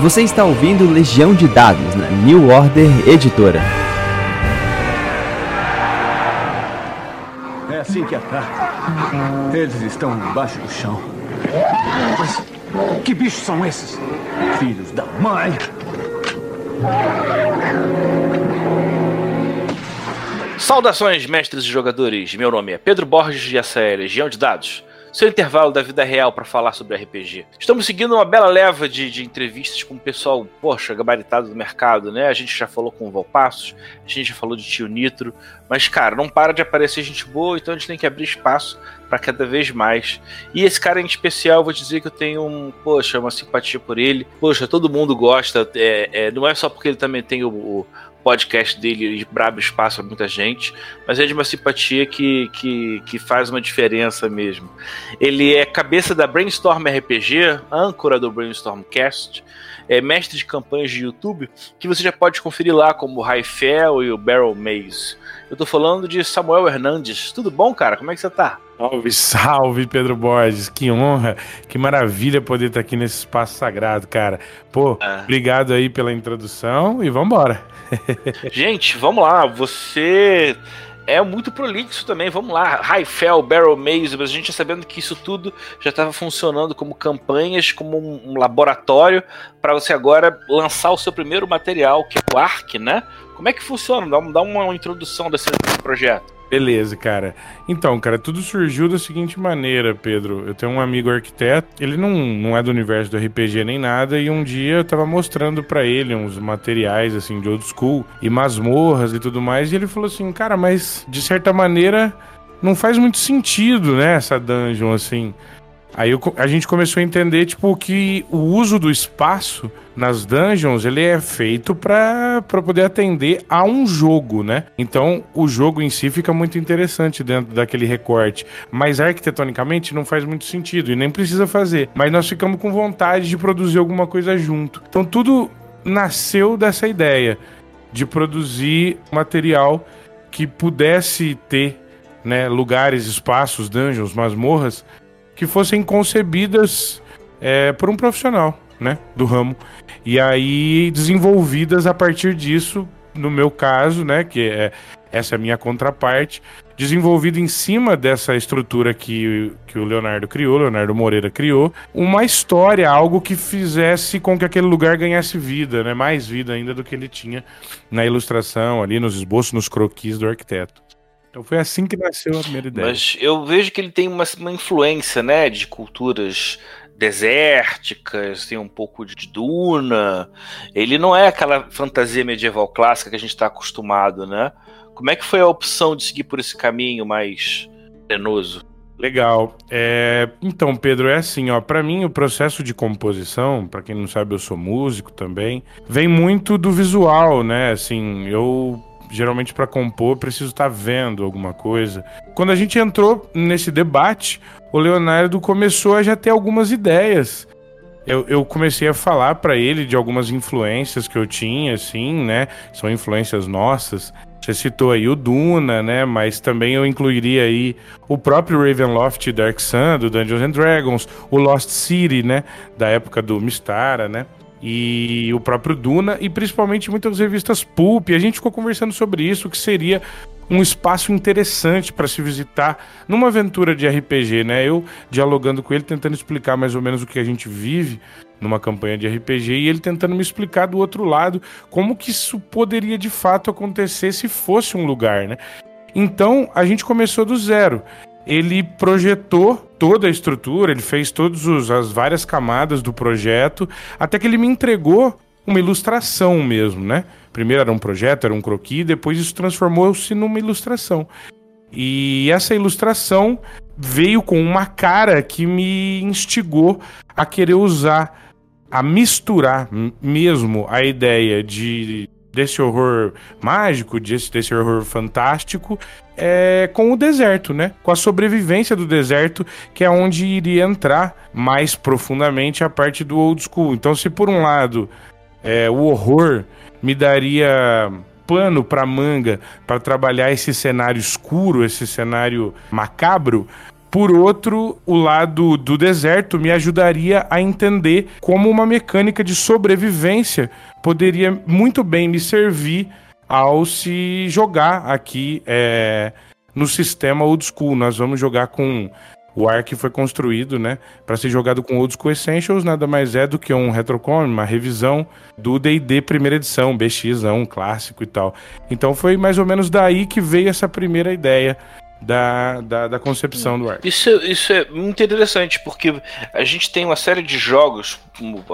Você está ouvindo Legião de Dados na New Order Editora. É assim que ataca. Eles estão embaixo do chão. Mas que bichos são esses? Filhos da mãe! Saudações, mestres e jogadores. Meu nome é Pedro Borges e essa é Legião de Dados seu intervalo da vida real para falar sobre RPG. Estamos seguindo uma bela leva de, de, entrevistas com o pessoal, poxa, gabaritado do mercado, né? A gente já falou com o Valpassos, a gente já falou de Tio Nitro, mas, cara, não para de aparecer gente boa, então a gente tem que abrir espaço para cada vez mais. E esse cara em especial, vou dizer que eu tenho um, poxa, uma simpatia por ele. Poxa, todo mundo gosta, é, é, não é só porque ele também tem o, o podcast dele brabo espaço a muita gente, mas é de uma simpatia que, que, que faz uma diferença mesmo. Ele é cabeça da Brainstorm RPG, âncora do Brainstorm Cast, é mestre de campanhas de YouTube, que você já pode conferir lá, como o Raifel e o Barrel Maze. Eu tô falando de Samuel Hernandes. Tudo bom, cara? Como é que você tá? Salve, salve, Pedro Borges. Que honra, que maravilha poder estar aqui nesse espaço sagrado, cara. Pô, é. obrigado aí pela introdução e vambora. Gente, vamos lá. Você é muito prolixo também. Vamos lá, Highfell, Barrel Maze, mas a gente já sabendo que isso tudo já estava funcionando como campanhas, como um, laboratório para você agora lançar o seu primeiro material, que é o ARC, né? Como é que funciona? Dá, dá uma introdução desse projeto. Beleza, cara. Então, cara, tudo surgiu da seguinte maneira, Pedro. Eu tenho um amigo arquiteto, ele não, não é do universo do RPG nem nada, e um dia eu tava mostrando para ele uns materiais, assim, de old school, e masmorras e tudo mais, e ele falou assim, cara, mas de certa maneira não faz muito sentido, né, essa dungeon, assim. Aí eu, a gente começou a entender, tipo, que o uso do espaço nas dungeons, ele é feito para poder atender a um jogo, né? Então, o jogo em si fica muito interessante dentro daquele recorte. Mas arquitetonicamente não faz muito sentido e nem precisa fazer. Mas nós ficamos com vontade de produzir alguma coisa junto. Então, tudo nasceu dessa ideia de produzir material que pudesse ter né, lugares, espaços, dungeons, masmorras que fossem concebidas é, por um profissional, né, do ramo. E aí desenvolvidas a partir disso, no meu caso, né, que é essa é a minha contraparte, desenvolvido em cima dessa estrutura que, que o Leonardo criou, Leonardo Moreira criou, uma história, algo que fizesse com que aquele lugar ganhasse vida, né? Mais vida ainda do que ele tinha na ilustração, ali nos esboços, nos croquis do arquiteto. Então foi assim que nasceu a primeira ideia. Mas eu vejo que ele tem uma, uma influência, né, de culturas desérticas, tem um pouco de duna. Ele não é aquela fantasia medieval clássica que a gente está acostumado, né? Como é que foi a opção de seguir por esse caminho mais penoso? Legal. É, então, Pedro, é assim, ó. Para mim, o processo de composição, para quem não sabe, eu sou músico também, vem muito do visual, né? Assim, eu geralmente para compor preciso estar tá vendo alguma coisa. Quando a gente entrou nesse debate, o Leonardo começou a já ter algumas ideias. Eu, eu comecei a falar para ele de algumas influências que eu tinha, assim, né? São influências nossas. Você citou aí o Duna, né? Mas também eu incluiria aí o próprio Ravenloft Dark Sun, do Dungeons and Dragons, o Lost City, né? Da época do Mistara, né? E o próprio Duna, e principalmente muitas revistas pulp. A gente ficou conversando sobre isso, que seria um espaço interessante para se visitar numa aventura de RPG, né? Eu dialogando com ele, tentando explicar mais ou menos o que a gente vive numa campanha de RPG e ele tentando me explicar do outro lado como que isso poderia de fato acontecer se fosse um lugar, né? Então a gente começou do zero ele projetou toda a estrutura, ele fez todas as várias camadas do projeto, até que ele me entregou uma ilustração mesmo, né? Primeiro era um projeto, era um croquis, depois isso transformou-se numa ilustração. E essa ilustração veio com uma cara que me instigou a querer usar, a misturar mesmo a ideia de desse horror mágico, desse, desse horror fantástico, é, com o deserto, né? Com a sobrevivência do deserto, que é onde iria entrar mais profundamente a parte do old school. Então, se por um lado é, o horror me daria pano para manga para trabalhar esse cenário escuro, esse cenário macabro, por outro, o lado do deserto me ajudaria a entender como uma mecânica de sobrevivência poderia muito bem me servir ao se jogar aqui é, no sistema old school. Nós vamos jogar com o Ark foi construído, né, para ser jogado com Old School Essentials, nada mais é do que um retrocom, uma revisão do D&D primeira edição, BX, um clássico e tal. Então foi mais ou menos daí que veio essa primeira ideia da, da, da, concepção do Ark. Isso, isso é muito interessante, porque a gente tem uma série de jogos,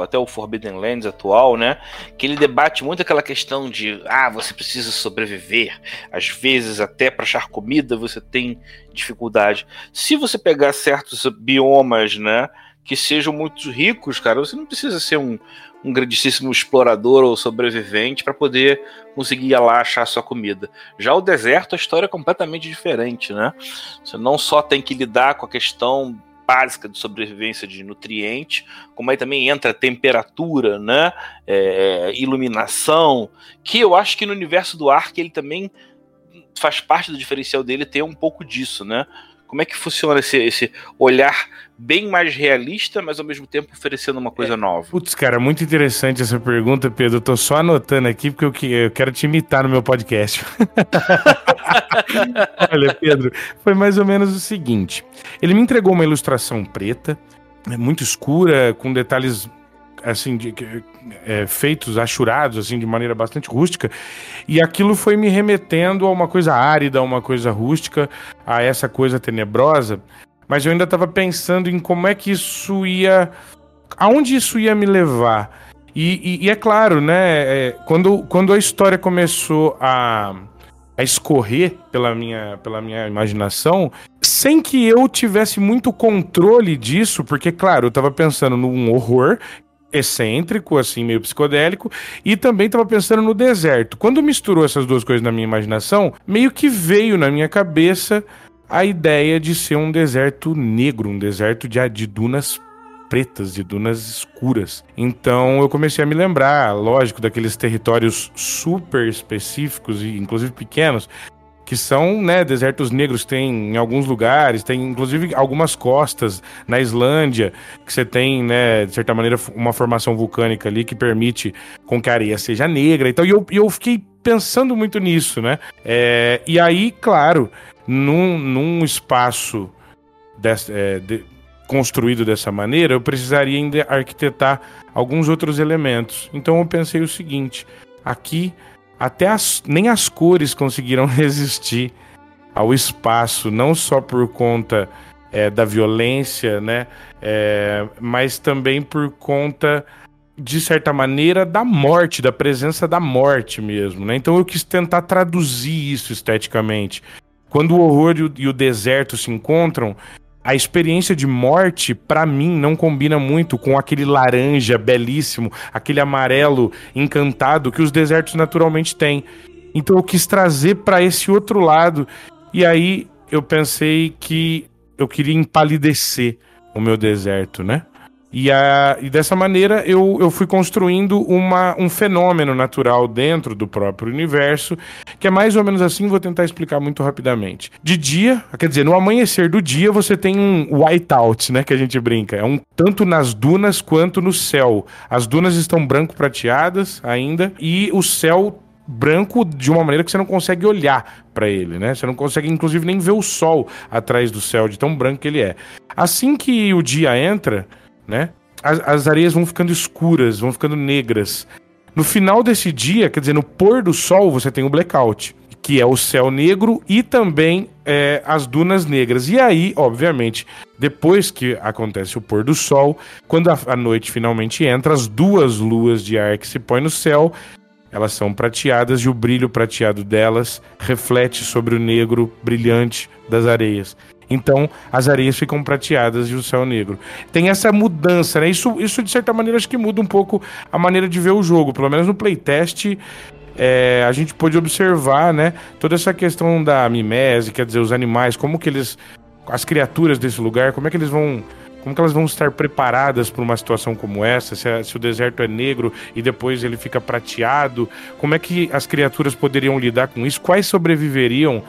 até o Forbidden Lands atual, né? Que ele debate muito aquela questão de ah, você precisa sobreviver. Às vezes, até para achar comida, você tem dificuldade. Se você pegar certos biomas, né? Que sejam muito ricos, cara, você não precisa ser um, um grandíssimo explorador ou sobrevivente para poder conseguir ir lá achar sua comida. Já o deserto, a história é completamente diferente, né? Você não só tem que lidar com a questão básica de sobrevivência de nutrientes, como aí também entra temperatura, né? É, iluminação, que eu acho que no universo do Ark ele também faz parte do diferencial dele ter um pouco disso, né? Como é que funciona esse, esse olhar bem mais realista, mas ao mesmo tempo oferecendo uma coisa é. nova? Putz, cara, muito interessante essa pergunta, Pedro. Eu tô só anotando aqui porque eu, eu quero te imitar no meu podcast. Olha, Pedro, foi mais ou menos o seguinte: ele me entregou uma ilustração preta, muito escura, com detalhes assim, de, é, feitos, achurados, assim, de maneira bastante rústica, e aquilo foi me remetendo a uma coisa árida, a uma coisa rústica, a essa coisa tenebrosa, mas eu ainda estava pensando em como é que isso ia... aonde isso ia me levar. E, e, e é claro, né, é, quando, quando a história começou a a escorrer pela minha, pela minha imaginação, sem que eu tivesse muito controle disso, porque, claro, eu estava pensando num horror excêntrico, assim, meio psicodélico, e também estava pensando no deserto. Quando misturou essas duas coisas na minha imaginação, meio que veio na minha cabeça a ideia de ser um deserto negro, um deserto de, de dunas pretas, de dunas escuras. Então eu comecei a me lembrar, lógico, daqueles territórios super específicos e inclusive pequenos que são né, desertos negros, tem em alguns lugares, tem inclusive algumas costas na Islândia, que você tem, né, de certa maneira, uma formação vulcânica ali que permite com que a areia seja negra. Então, e eu, eu fiquei pensando muito nisso, né? É, e aí, claro, num, num espaço desse, é, de, construído dessa maneira, eu precisaria ainda arquitetar alguns outros elementos. Então eu pensei o seguinte: aqui até as, nem as cores conseguiram resistir ao espaço, não só por conta é, da violência, né? É, mas também por conta, de certa maneira, da morte, da presença da morte mesmo, né? Então eu quis tentar traduzir isso esteticamente. Quando o horror e o, e o deserto se encontram, a experiência de morte, para mim, não combina muito com aquele laranja belíssimo, aquele amarelo encantado que os desertos naturalmente têm. Então eu quis trazer para esse outro lado. E aí eu pensei que eu queria empalidecer o meu deserto, né? E, a, e dessa maneira eu, eu fui construindo uma, um fenômeno natural dentro do próprio universo, que é mais ou menos assim, vou tentar explicar muito rapidamente. De dia, quer dizer, no amanhecer do dia você tem um whiteout, né, que a gente brinca. É um tanto nas dunas quanto no céu. As dunas estão branco prateadas ainda e o céu branco de uma maneira que você não consegue olhar para ele, né? Você não consegue, inclusive, nem ver o sol atrás do céu, de tão branco que ele é. Assim que o dia entra, né? As, as areias vão ficando escuras, vão ficando negras. No final desse dia, quer dizer, no pôr do sol, você tem o blackout, que é o céu negro e também é, as dunas negras. E aí, obviamente, depois que acontece o pôr do sol, quando a, a noite finalmente entra, as duas luas de ar que se põem no céu, elas são prateadas e o brilho prateado delas reflete sobre o negro brilhante das areias. Então as areias ficam prateadas e o céu negro. Tem essa mudança, né? Isso, isso de certa maneira acho que muda um pouco a maneira de ver o jogo. Pelo menos no playtest é, a gente pôde observar, né? Toda essa questão da mimese, quer dizer, os animais, como que eles. As criaturas desse lugar, como é que eles vão como que elas vão estar preparadas para uma situação como essa? Se, a, se, o deserto é negro e depois ele fica prateado, como é que as criaturas poderiam lidar com isso? Quais sobreviveriam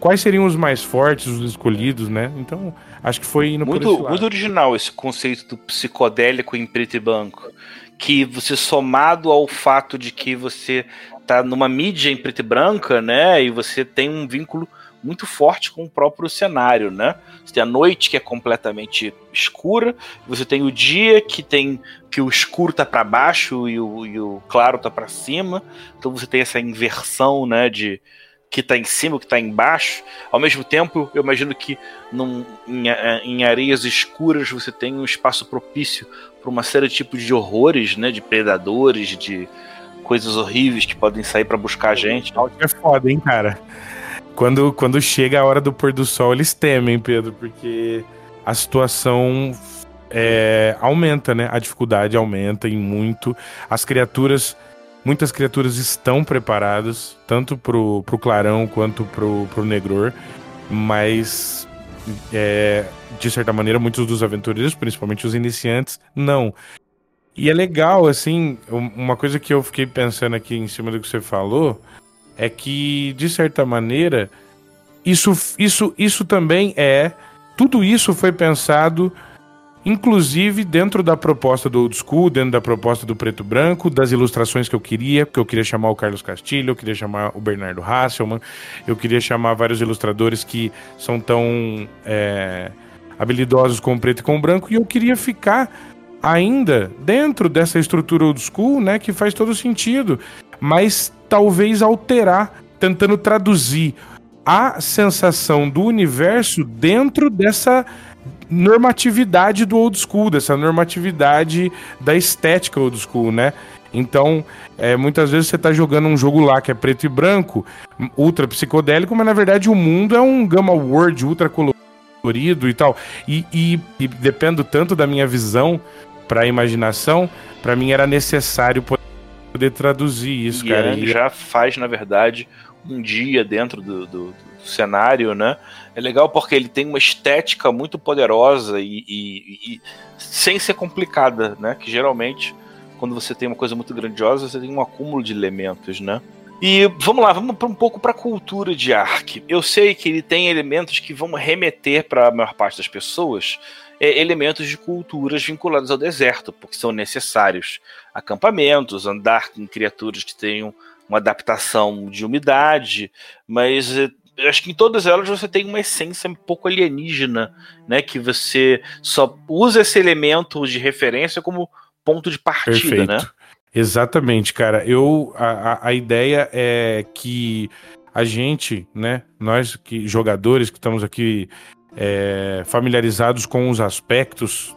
quais seriam os mais fortes, os escolhidos, né? Então, acho que foi indo muito, muito original esse conceito do psicodélico em preto e branco. Que você somado ao fato de que você tá numa mídia em preto e branca, né? E você tem um vínculo muito forte com o próprio cenário, né? Você tem a noite que é completamente escura, você tem o dia que tem que o escuro tá para baixo e o, e o claro tá para cima, então você tem essa inversão, né? De que tá em cima, o que tá embaixo. Ao mesmo tempo, eu imagino que num, em, em areias escuras você tem um espaço propício para uma série de tipos de horrores, né? De predadores, de coisas horríveis que podem sair para buscar a gente. É foda, hein, cara quando, quando chega a hora do pôr do sol, eles temem, Pedro, porque a situação é, aumenta, né? A dificuldade aumenta em muito. As criaturas, muitas criaturas estão preparadas, tanto pro, pro clarão quanto pro, pro negror, mas é, de certa maneira, muitos dos aventureiros, principalmente os iniciantes, não. E é legal, assim, uma coisa que eu fiquei pensando aqui em cima do que você falou é que, de certa maneira, isso, isso, isso também é. Tudo isso foi pensado, inclusive dentro da proposta do old school, dentro da proposta do preto branco, das ilustrações que eu queria, porque eu queria chamar o Carlos Castilho, eu queria chamar o Bernardo Hasselman, eu queria chamar vários ilustradores que são tão é, habilidosos com preto e com branco, e eu queria ficar ainda dentro dessa estrutura old school, né, que faz todo sentido, mas talvez alterar, tentando traduzir a sensação do universo dentro dessa normatividade do old school, dessa normatividade da estética old school, né? Então, é, muitas vezes você está jogando um jogo lá que é preto e branco, ultra psicodélico, mas na verdade o mundo é um gamma world ultra colorido e tal. E, e, e dependo tanto da minha visão para a imaginação, para mim era necessário poder traduzir isso, e cara. Ele já faz, na verdade, um dia dentro do, do, cenário, né? É legal porque ele tem uma estética muito poderosa e, e, e, sem ser complicada, né? Que geralmente, quando você tem uma coisa muito grandiosa, você tem um acúmulo de elementos, né? E vamos lá, vamos um pouco para a cultura de Ark. Eu sei que ele tem elementos que vão remeter para a maior parte das pessoas é, elementos de culturas vinculados ao deserto, porque são necessários acampamentos, andar com criaturas que tenham uma adaptação de umidade, mas é, acho que em todas elas você tem uma essência um pouco alienígena, né? Que você só usa esse elemento de referência como ponto de partida, Perfeito. né? Exatamente, cara. Eu a, a ideia é que a gente, né, nós que jogadores que estamos aqui é, familiarizados com os aspectos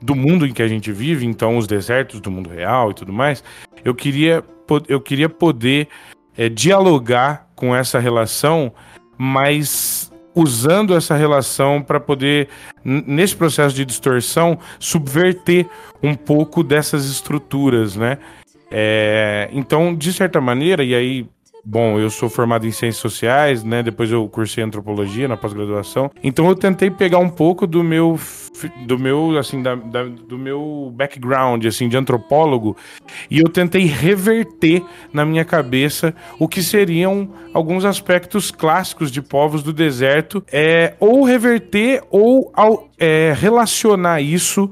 do mundo em que a gente vive, então os desertos do mundo real e tudo mais, eu queria, eu queria poder é, dialogar com essa relação, mas usando essa relação para poder, nesse processo de distorção, subverter um pouco dessas estruturas, né? É, então, de certa maneira, e aí Bom, eu sou formado em ciências sociais, né? Depois eu cursei antropologia na pós-graduação. Então eu tentei pegar um pouco do meu do meu assim da, da, do meu background assim de antropólogo e eu tentei reverter na minha cabeça o que seriam alguns aspectos clássicos de povos do deserto, é ou reverter ou ao, é, relacionar isso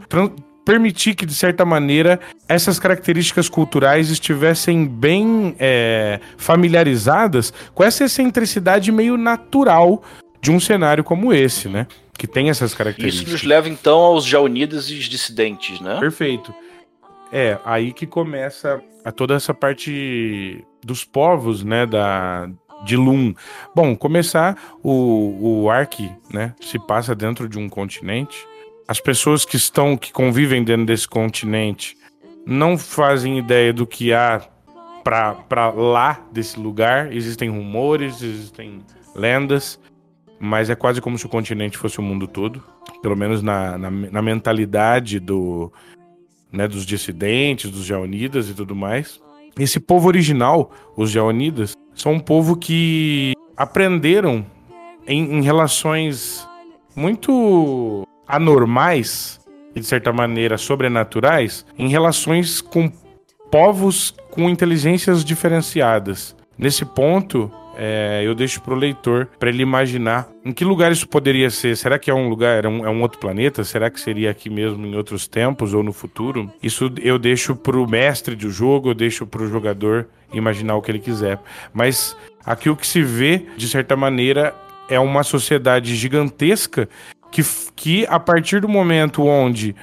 permitir que, de certa maneira, essas características culturais estivessem bem é, familiarizadas com essa excentricidade meio natural de um cenário como esse, né? Que tem essas características. Isso nos leva, então, aos já unidos e os dissidentes, né? Perfeito. É, aí que começa a toda essa parte dos povos, né, da, de Lum. Bom, começar, o, o Ark, né, se passa dentro de um continente, as pessoas que estão, que convivem dentro desse continente, não fazem ideia do que há para lá desse lugar. Existem rumores, existem lendas, mas é quase como se o continente fosse o mundo todo. Pelo menos na, na, na mentalidade do, né, dos dissidentes, dos Jaonidas e tudo mais. Esse povo original, os Jaonidas, são um povo que aprenderam em, em relações muito anormais e de certa maneira sobrenaturais em relações com povos com inteligências diferenciadas. Nesse ponto, É, eu deixo pro leitor para ele imaginar em que lugar isso poderia ser. Será que é um lugar, é um, é um, outro planeta? Será que seria aqui mesmo em outros tempos ou no futuro? Isso eu deixo pro mestre do jogo, eu deixo pro jogador imaginar o que ele quiser. Mas aqui o que se vê, de certa maneira, é uma sociedade gigantesca que, que a partir do momento onde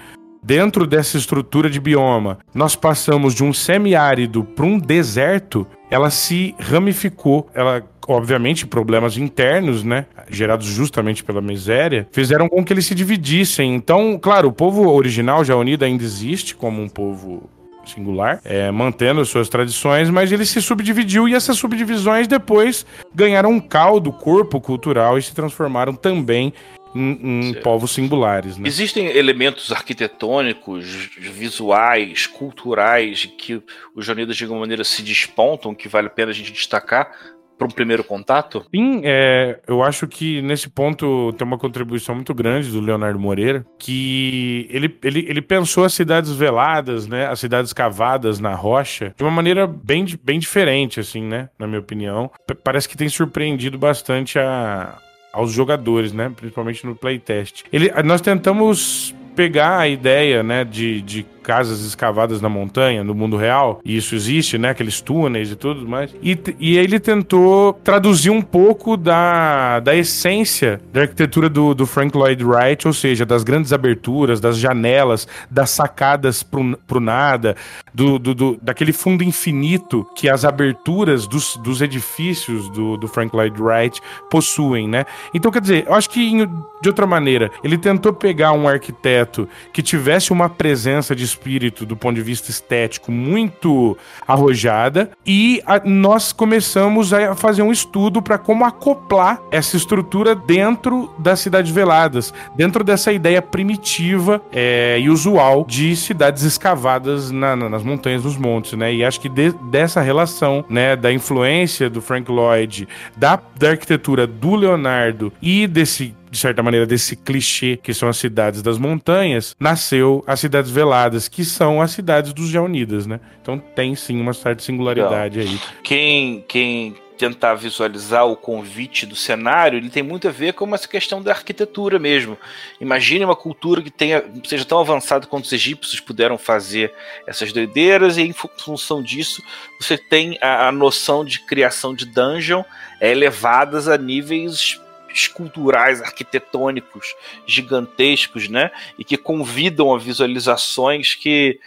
dentro dessa estrutura de bioma, nós passamos de um semiárido para um deserto, ela se ramificou. Ela, obviamente, problemas internos, né, gerados justamente pela miséria, fizeram com que eles se dividissem. Então, claro, o povo original já unido ainda existe como um povo singular, é, mantendo suas tradições, mas ele se subdividiu e essas subdivisões depois ganharam um caldo, corpo cultural e se transformaram também em, em povos singulares. Né? Existem elementos arquitetônicos, visuais, culturais que os Jonidas de alguma maneira se despontam, que vale a pena a gente destacar para um primeiro contato? Sim, é, eu acho que nesse ponto tem uma contribuição muito grande do Leonardo Moreira, que ele, ele, ele pensou as cidades veladas, né, as cidades cavadas na rocha, de uma maneira bem, bem diferente, assim, né, na minha opinião. P parece que tem surpreendido bastante a, aos jogadores, né? Principalmente no playtest. Ele, nós tentamos pegar a ideia, né, de, de casas escavadas na montanha, no mundo real, e isso existe, né? Aqueles túneis e tudo mais. E, e ele tentou traduzir um pouco da, da essência da arquitetura do, do Frank Lloyd Wright, ou seja, das grandes aberturas, das janelas, das sacadas pro, pro nada, do, do, do, daquele fundo infinito que as aberturas dos, dos edifícios do, do Frank Lloyd Wright possuem, né? Então, quer dizer, eu acho que de outra maneira, ele tentou pegar um arquiteto que tivesse uma presença de espírito do ponto de vista estético muito arrojada e a, nós começamos a fazer um estudo para como acoplar essa estrutura dentro das cidades veladas, dentro dessa ideia primitiva é, e usual de cidades escavadas na, na, nas montanhas, nos montes, né? E acho que de, dessa relação, né, da influência do Frank Lloyd, da, da arquitetura do Leonardo e desse de certa maneira, desse clichê que são as cidades das montanhas, nasceu as cidades veladas, que são as cidades dos Jaunidas, né? Então tem sim uma certa singularidade aí. Quem, quem tentar visualizar o convite do cenário, ele tem muito a ver com essa questão da arquitetura mesmo. Imagine uma cultura que tenha, seja tão avançada quanto os egípcios puderam fazer essas doideiras, e em função disso, você tem a, a noção de criação de dungeon elevadas a níveis esculturais, arquitetônicos gigantescos, né? E que convidam a visualizações que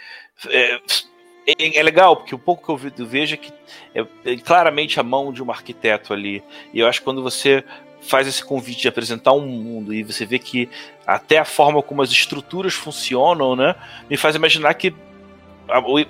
é, é, é legal, porque o pouco que eu vejo é que é, é claramente a mão de um arquiteto ali. E eu acho que quando você faz esse convite de apresentar um mundo e você vê que até a forma como as estruturas funcionam, né, me faz imaginar que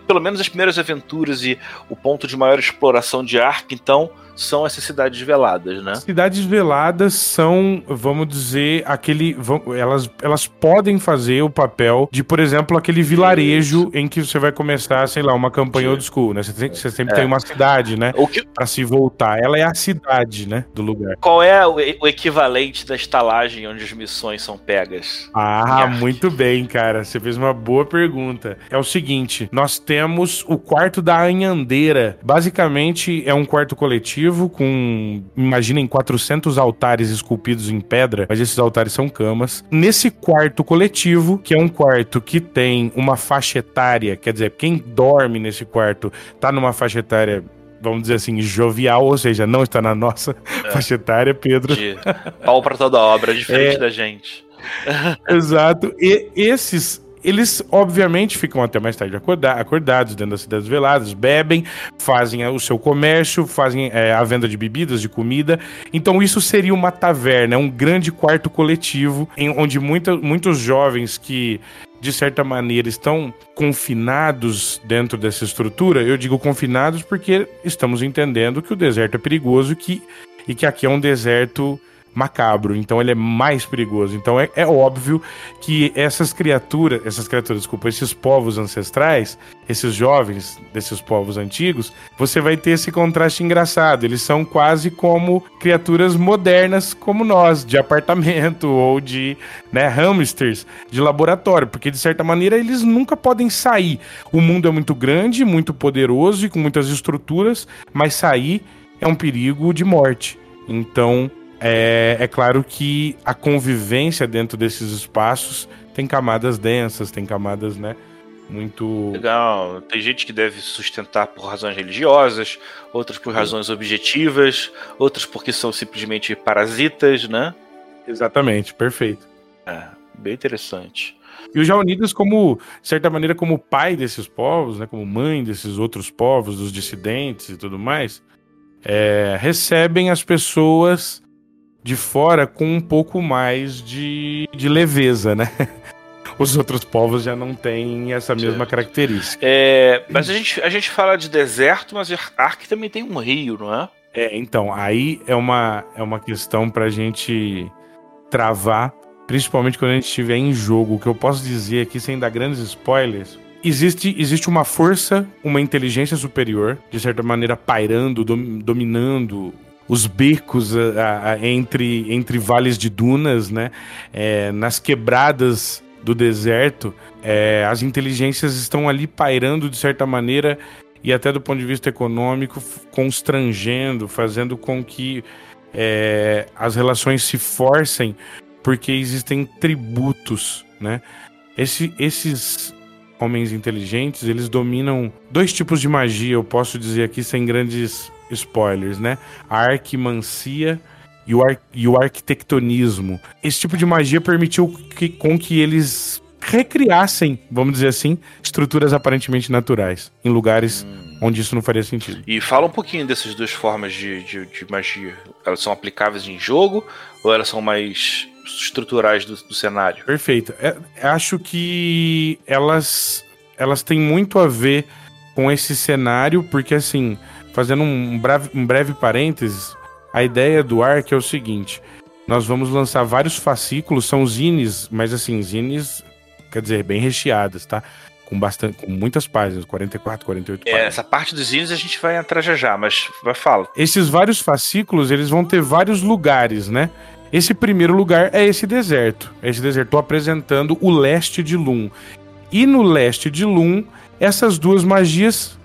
pelo menos as primeiras aventuras e o ponto de maior exploração de Ark, então, são essas cidades veladas, né? Cidades veladas são, vamos dizer, aquele. Elas, elas podem fazer o papel de, por exemplo, aquele vilarejo Isso. em que você vai começar, sei lá, uma campanha Sim. old school, né? Você, tem, você sempre é. tem uma cidade, né? O que... Pra se voltar. Ela é a cidade, né? Do lugar. Qual é o, o equivalente da estalagem onde as missões são pegas? Ah, muito bem, cara. Você fez uma boa pergunta. É o seguinte: nós temos o quarto da Anhandeira. Basicamente, é um quarto coletivo com, imaginem, 400 altares esculpidos em pedra, mas esses altares são camas. Nesse quarto coletivo, que é um quarto que tem uma faixa etária, quer dizer, quem dorme nesse quarto tá numa faixa etária vamos dizer assim, jovial, ou seja, não está na nossa é. faixa etária, Pedro. De pau para toda obra, diferente é, da gente. Exato. E esses eles, obviamente, ficam até mais tarde acordados dentro das cidades veladas, bebem, fazem o seu comércio, fazem é, a venda de bebidas, de comida. Então, isso seria uma taverna, um grande quarto coletivo, em, onde muita, muitos jovens que de certa maneira, estão confinados dentro dessa estrutura, eu digo confinados porque estamos entendendo que o deserto é perigoso que, e que aqui é um deserto macabro, então ele é mais perigoso. Então é, é, óbvio que essas criaturas, essas criaturas, desculpa, esses povos ancestrais, esses jovens desses povos antigos, você vai ter esse contraste engraçado. Eles são quase como criaturas modernas como nós, de apartamento ou de né, hamsters de laboratório, porque de certa maneira eles nunca podem sair. O mundo é muito grande, muito poderoso e com muitas estruturas, mas sair é um perigo de morte. Então, é, é claro que a convivência dentro desses espaços tem camadas densas, tem camadas, né? Muito. Legal. Tem gente que deve sustentar por razões religiosas, outras por razões objetivas, outras porque são simplesmente parasitas, né? Exatamente, perfeito. É, bem interessante. E o Jaunidas, como, de certa maneira, como pai desses povos, né, como mãe desses outros povos, dos dissidentes e tudo mais, é, recebem as pessoas de fora com um pouco mais de, de leveza, né? Os outros povos já não têm essa mesma certo. característica. É, mas a gente, a gente fala de deserto, mas Ark também tem um rio, não é? É, então, aí é uma, é uma questão pra gente travar, principalmente quando a gente estiver em jogo. O que eu posso dizer aqui, sem dar grandes spoilers, existe, existe uma força, uma inteligência superior, de certa maneira pairando, dom, dominando os becos a, a, entre, entre vales de dunas, né? É, nas quebradas do deserto, é, as inteligências estão ali pairando de certa maneira e até do ponto de vista econômico constrangendo, fazendo com que é, as relações se forcem porque existem tributos, né? Esse, esses homens inteligentes, eles dominam dois tipos de magia, eu posso dizer aqui sem grandes spoilers, né? A arquimancia e o, ar, e o arquitectonismo. Esse tipo de magia permitiu que, com que eles recriassem, vamos dizer assim, estruturas aparentemente naturais em lugares hum. onde isso não faria sentido. E fala um pouquinho dessas duas formas de, de, de magia. Elas são aplicáveis em jogo ou elas são mais estruturais do, do cenário? Perfeito. É, acho que elas, elas têm muito a ver com esse cenário, porque assim, fazendo um breve, um breve parênteses, a ideia do ARC é o seguinte: nós vamos lançar vários fascículos, são zines, mas assim, zines, quer dizer, bem recheadas, tá? Com, bastante, com muitas páginas, 44, 48 é, páginas. Essa parte dos zines a gente vai entrar já já, mas vai fala. Esses vários fascículos, eles vão ter vários lugares, né? Esse primeiro lugar é esse deserto. Esse deserto, estou apresentando o leste de Lum. E no leste de Lum, essas duas magias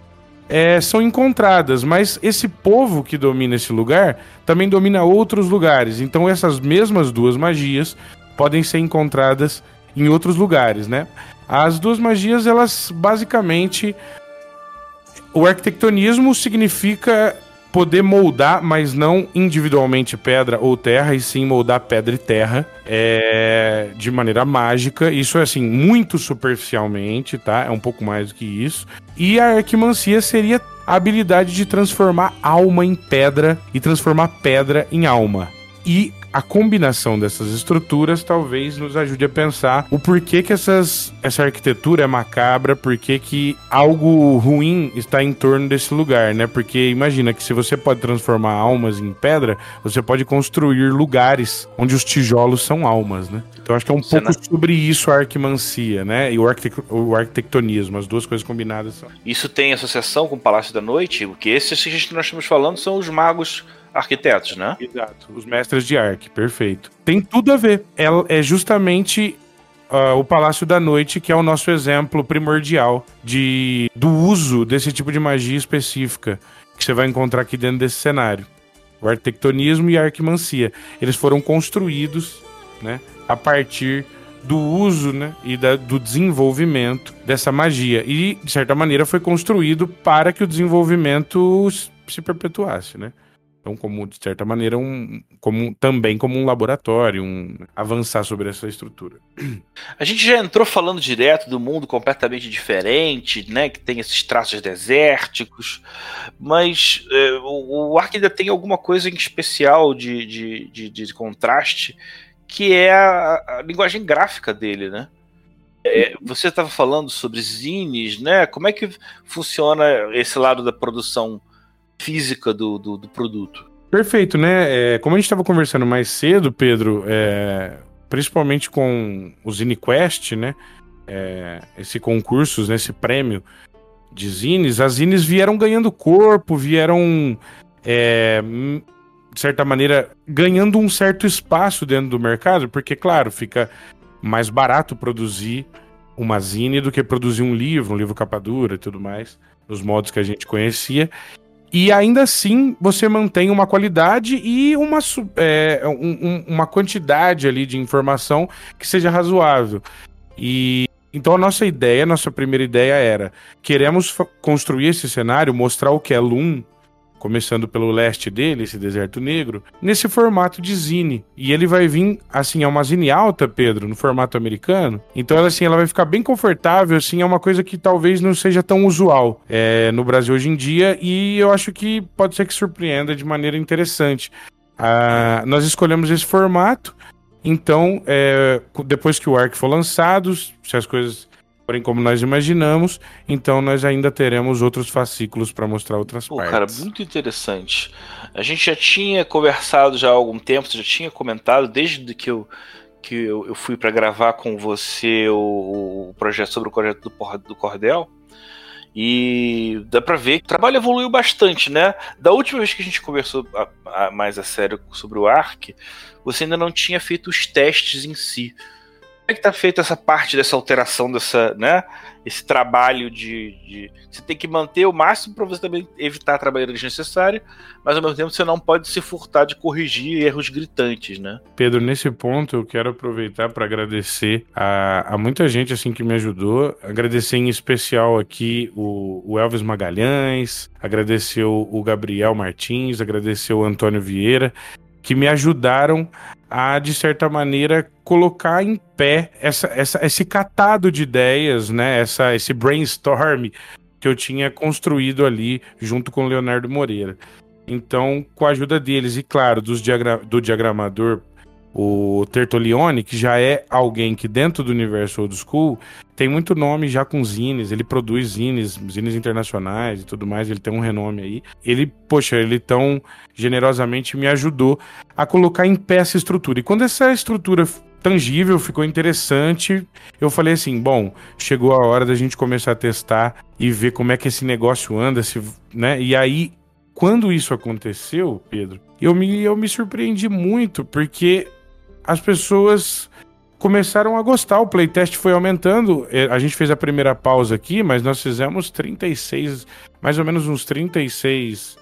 é, são encontradas, mas esse povo que domina esse lugar também domina outros lugares. Então essas mesmas duas magias podem ser encontradas em outros lugares, né? As duas magias, elas basicamente o arquitectonismo significa poder moldar, mas não individualmente pedra ou terra, e sim moldar pedra e terra é, de maneira mágica. Isso é assim, muito superficialmente, tá? É um pouco mais do que isso. E a arquimancia seria a habilidade de transformar alma em pedra e transformar pedra em alma. E a combinação dessas estruturas talvez nos ajude a pensar o porquê que essas, essa arquitetura é macabra, porquê que algo ruim está em torno desse lugar, né? Porque imagina que se você pode transformar almas em pedra, você pode construir lugares onde os tijolos são almas, né? Então acho que é um pouco sobre isso a arquimancia, né? E o, arquitect o arquitectonismo, as duas coisas combinadas. São. Isso tem associação com o Palácio da Noite? Porque esses que nós estamos falando são os magos arquitetos, né? Exato, os mestres de arque, perfeito. Tem tudo a ver. É, é justamente uh, o Palácio da Noite que é o nosso exemplo primordial de, do uso desse tipo de magia específica que você vai encontrar aqui dentro desse cenário. O arquitectonismo e a arquimancia. Eles foram construídos né, a partir do uso né, e da, do desenvolvimento dessa magia. E, de certa maneira, foi construído para que o desenvolvimento se perpetuasse, né? Então, como de certa maneira, um, como, também como um laboratório, um, avançar sobre essa estrutura. A gente já entrou falando direto do mundo completamente diferente, né? Que tem esses traços desérticos, mas é, o, o Ark ainda tem alguma coisa em especial de, de, de, de contraste, que é a, a, linguagem gráfica dele, né? É, você estava falando sobre zines, né? Como é que funciona esse lado da produção? Física do, do, do produto. Perfeito, né? É, como a gente estava conversando mais cedo, Pedro, é, principalmente com o ZineQuest, né? É, esse concurso, né, esse prêmio de zines, as zines vieram ganhando corpo, vieram, é, de certa maneira, ganhando um certo espaço dentro do mercado, porque, claro, fica mais barato produzir uma zine do que produzir um livro, um livro capa dura e tudo mais, nos modos que a gente conhecia. E ainda assim você mantém uma qualidade e uma, é, um, uma quantidade ali de informação que seja razoável. E então a nossa ideia, nossa primeira ideia era: queremos construir esse cenário, mostrar o que é Loom, começando pelo leste dele, esse deserto negro, nesse formato de zine. E ele vai vir, assim, é uma zine alta, Pedro, no formato americano. Então, assim, ela vai ficar bem confortável, assim, é uma coisa que talvez não seja tão usual é, no Brasil hoje em dia. E eu acho que pode ser que surpreenda de maneira interessante. Ah, nós escolhemos esse formato. Então, é, depois que o Ark for lançado, se as coisas forem como nós imaginamos, então nós ainda teremos outros fascículos para mostrar outras Pô, partes. Cara, muito interessante. A gente já tinha conversado já há algum tempo, você já tinha comentado desde que eu que eu, eu fui para gravar com você o, o, projeto sobre o projeto do, do Cordel. E dá pra ver que o trabalho evoluiu bastante, né? Da última vez que a gente conversou a, a, mais a sério sobre o Ark, você ainda não tinha feito os testes em si. É que tá feita essa parte dessa alteração, dessa, né? Esse trabalho de, de... Você tem que manter o máximo para você também evitar a trabalheira desnecessária, mas ao mesmo tempo você não pode se furtar de corrigir erros gritantes, né? Pedro, nesse ponto eu quero aproveitar para agradecer a, a, muita gente assim que me ajudou. Agradecer em especial aqui o, o Elvis Magalhães, agradecer o, o Gabriel Martins, agradecer o Antônio Vieira que me ajudaram a, de certa maneira, colocar em pé essa, essa, esse catado de ideias, né? Essa, esse brainstorm que eu tinha construído ali junto com o Leonardo Moreira. Então, com a ajuda deles e, claro, dos diagra do diagramador o Tertolione, que já é alguém que dentro do universo old school tem muito nome já com zines, ele produz zines, zines internacionais e tudo mais, ele tem um renome aí. Ele, poxa, ele tão generosamente me ajudou a colocar em pé essa estrutura. E quando essa estrutura tangível, ficou interessante. Eu falei assim, bom, chegou a hora da gente começar a testar e ver como é que esse negócio anda, se, né? E aí, quando isso aconteceu, Pedro, eu me, eu me surpreendi muito, porque as pessoas começaram a gostar. O playtest foi aumentando. É, a gente fez a primeira pausa aqui, mas nós fizemos 36, mais ou menos uns 36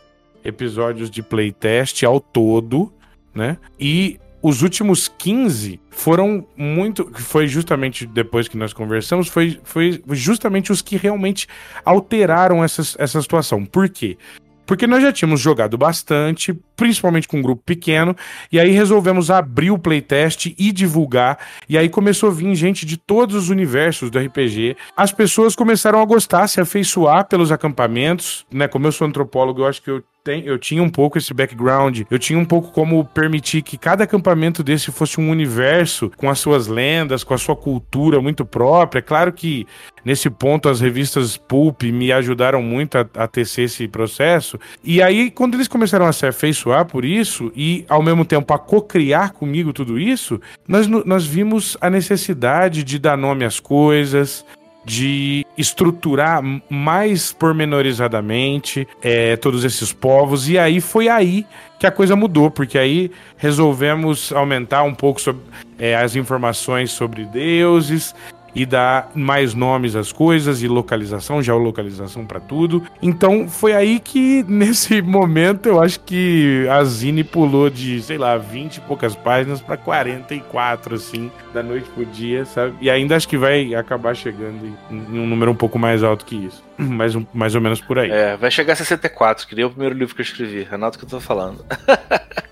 episódios de playtest ao todo, né? E os últimos 15 foram muito. Foi justamente depois que nós conversamos, foi, foi justamente os que realmente alteraram essa, essa situação. Por quê? Porque nós já tínhamos jogado bastante, principalmente com um grupo pequeno, e aí resolvemos abrir o playtest e divulgar, e aí começou a vir gente de todos os universos do RPG. As pessoas começaram a gostar, se afeiçoar pelos acampamentos, né? Como eu sou antropólogo, eu acho que eu tem, eu tinha um pouco esse background, eu tinha um pouco como permitir que cada acampamento desse fosse um universo com as suas lendas, com a sua cultura muito própria. É claro que nesse ponto as revistas Pulp me ajudaram muito a, a tecer esse processo. E aí, quando eles começaram a se afeiçoar por isso e ao mesmo tempo a co-criar comigo tudo isso, nós, nós vimos a necessidade de dar nome às coisas, de estruturar mais pormenorizadamente é, todos esses povos. E aí foi aí que a coisa mudou, porque aí resolvemos aumentar um pouco sobre, é, as informações sobre deuses, e dar mais nomes às coisas e localização, geolocalização para tudo. Então foi aí que, nesse momento, eu acho que a Zine pulou de, sei lá, 20 e poucas páginas para 44, assim, da noite pro dia, sabe? E ainda acho que vai acabar chegando em, um número um pouco mais alto que isso. Mais, mais ou menos por aí. É, vai chegar a 64, que nem o primeiro livro que eu escrevi. Anota o que eu tô falando.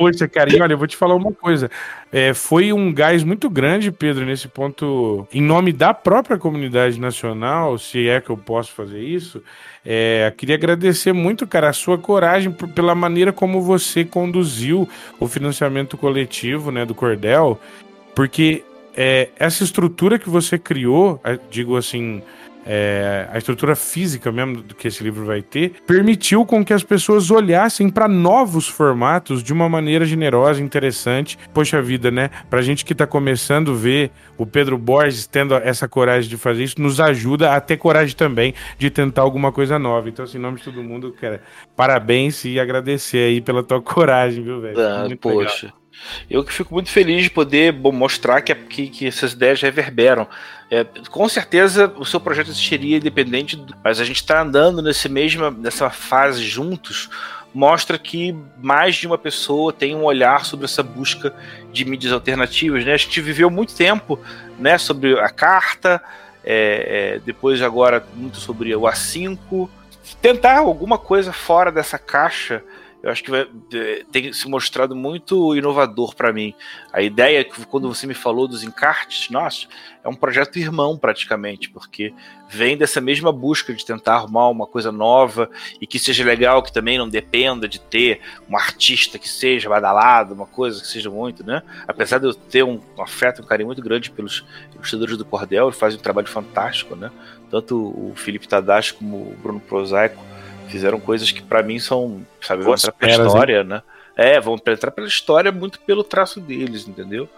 Poxa, cara, e olha, eu vou te falar uma coisa. É, foi um gás muito grande, Pedro, nesse ponto, em nome da própria comunidade nacional, se é que eu posso fazer isso. É, queria agradecer muito, cara, a sua coragem por, pela maneira como você conduziu o financiamento coletivo, né, do Cordel, porque é, essa estrutura que você criou, digo assim, é, a estrutura física mesmo do que esse livro vai ter, permitiu com que as pessoas olhassem para novos formatos de uma maneira generosa, interessante. Poxa vida, né? Pra gente que tá começando a ver o Pedro Borges tendo essa coragem de fazer isso, nos ajuda a ter coragem também de tentar alguma coisa nova. Então, assim, em nome de todo mundo, cara, parabéns e agradecer aí pela tua coragem, viu, velho? Ah, poxa. Legal. Eu que fico muito feliz de poder mostrar que, que, que, essas ideias reverberam. É, com certeza o seu projeto existiria independente, do, mas a gente está andando nesse mesma, nessa fase juntos, mostra que mais de uma pessoa tem um olhar sobre essa busca de mídias alternativas. Né? A gente viveu muito tempo né, sobre a carta, é, é, depois agora muito sobre o A5. Tentar alguma coisa fora dessa caixa eu acho que vai, tem se mostrado muito inovador para mim. A ideia que quando você me falou dos encartes, nossa, é um projeto irmão praticamente, porque vem dessa mesma busca de tentar arrumar uma coisa nova e que seja legal, que também não dependa de ter um artista que seja badalado, uma coisa que seja muito, né? Apesar de eu ter um, um afeto, um carinho muito grande pelos ilustradores do Cordel, eles fazem um trabalho fantástico, né? Tanto o Felipe Tadashi como o Bruno Prosaico fizeram coisas que para mim são, sabe, vão entrar pela história, hein? né? É, vão entrar pela história muito pelo traço deles, entendeu?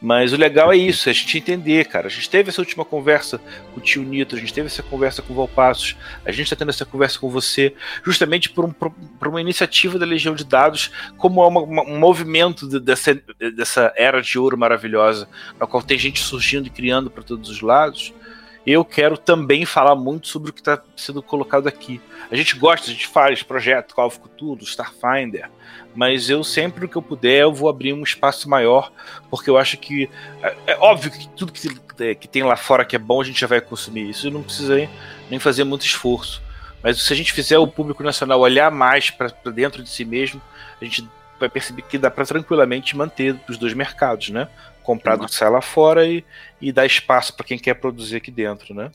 Mas o legal é isso, é a gente entender, cara. A gente teve essa última conversa com o tio Nito, a gente teve essa conversa com o Valpassos, a gente está tendo essa conversa com você, justamente por, um, por, uma iniciativa da Legião de Dados, como é uma, uma, um movimento dessa, dessa era de ouro maravilhosa, na qual tem gente surgindo e criando para todos os lados eu quero também falar muito sobre o que está sendo colocado aqui. A gente gosta, a gente faz projeto Call of Cthulhu, Starfinder, mas eu sempre que eu puder eu vou abrir um espaço maior, porque eu acho que é, é óbvio que tudo que, é, que, tem lá fora que é bom a gente já vai consumir isso, não precisa nem, nem fazer muito esforço. Mas se a gente fizer o público nacional olhar mais para dentro de si mesmo, a gente vai perceber que dá para tranquilamente manter os dois mercados, né? Comprar do sai lá fora e, e dar espaço para quem quer produzir aqui dentro, né?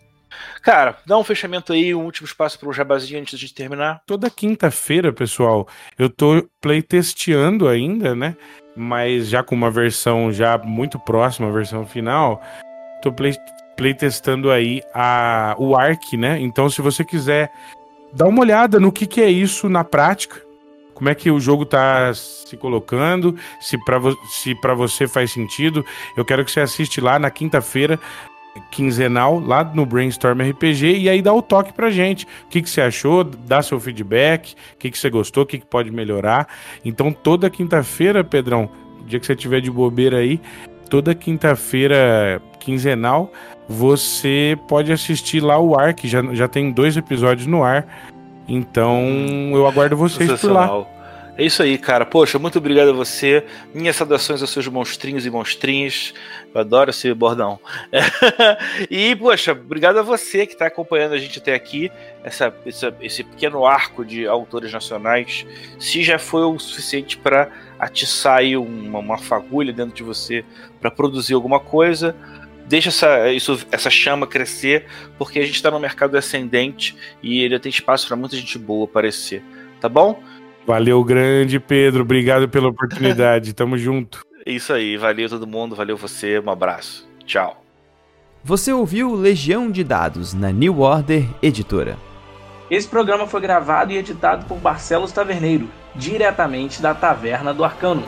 Cara, dá um fechamento aí, um último espaço para o jabazinho antes de terminar. Toda quinta-feira, pessoal, eu tô playtesteando ainda, né? Mas já com uma versão já muito próxima à versão final, tô play, playtestando aí a, o Ark, né? Então, se você quiser dar uma olhada no que, que é isso na prática, como é que o jogo tá se colocando, se para vo você faz sentido. Eu quero que você assiste lá na quinta-feira, quinzenal, lá no Brainstorm RPG, e aí dá o toque pra gente. O que, que você achou, dá seu feedback, o que, que você gostou, o que, que pode melhorar. Então, toda quinta-feira, Pedrão, dia que você tiver de bobeira aí, toda quinta-feira quinzenal, você pode assistir lá o ar, que já, já tem dois episódios no ar então eu aguardo vocês por lá. É isso aí, cara. Poxa, muito obrigado a você. Minhas saudações aos seus monstrinhos e monstrinhas. Eu adoro esse bordão. e, poxa, obrigado a você que está acompanhando a gente até aqui. Essa, essa, esse pequeno arco de autores nacionais. Se já foi o suficiente para atiçar aí uma, uma fagulha dentro de você para produzir alguma coisa, deixa essa, isso, essa chama crescer, porque a gente está no mercado ascendente e ele tem espaço para muita gente boa aparecer. Tá bom? Valeu, grande Pedro. Obrigado pela oportunidade. Tamo junto. Isso aí. Valeu todo mundo. Valeu você. Um abraço. Tchau. Você ouviu Legião de Dados na New Order Editora. Esse programa foi gravado e editado por Barcelos Taverneiro, diretamente da Taverna do Arcano.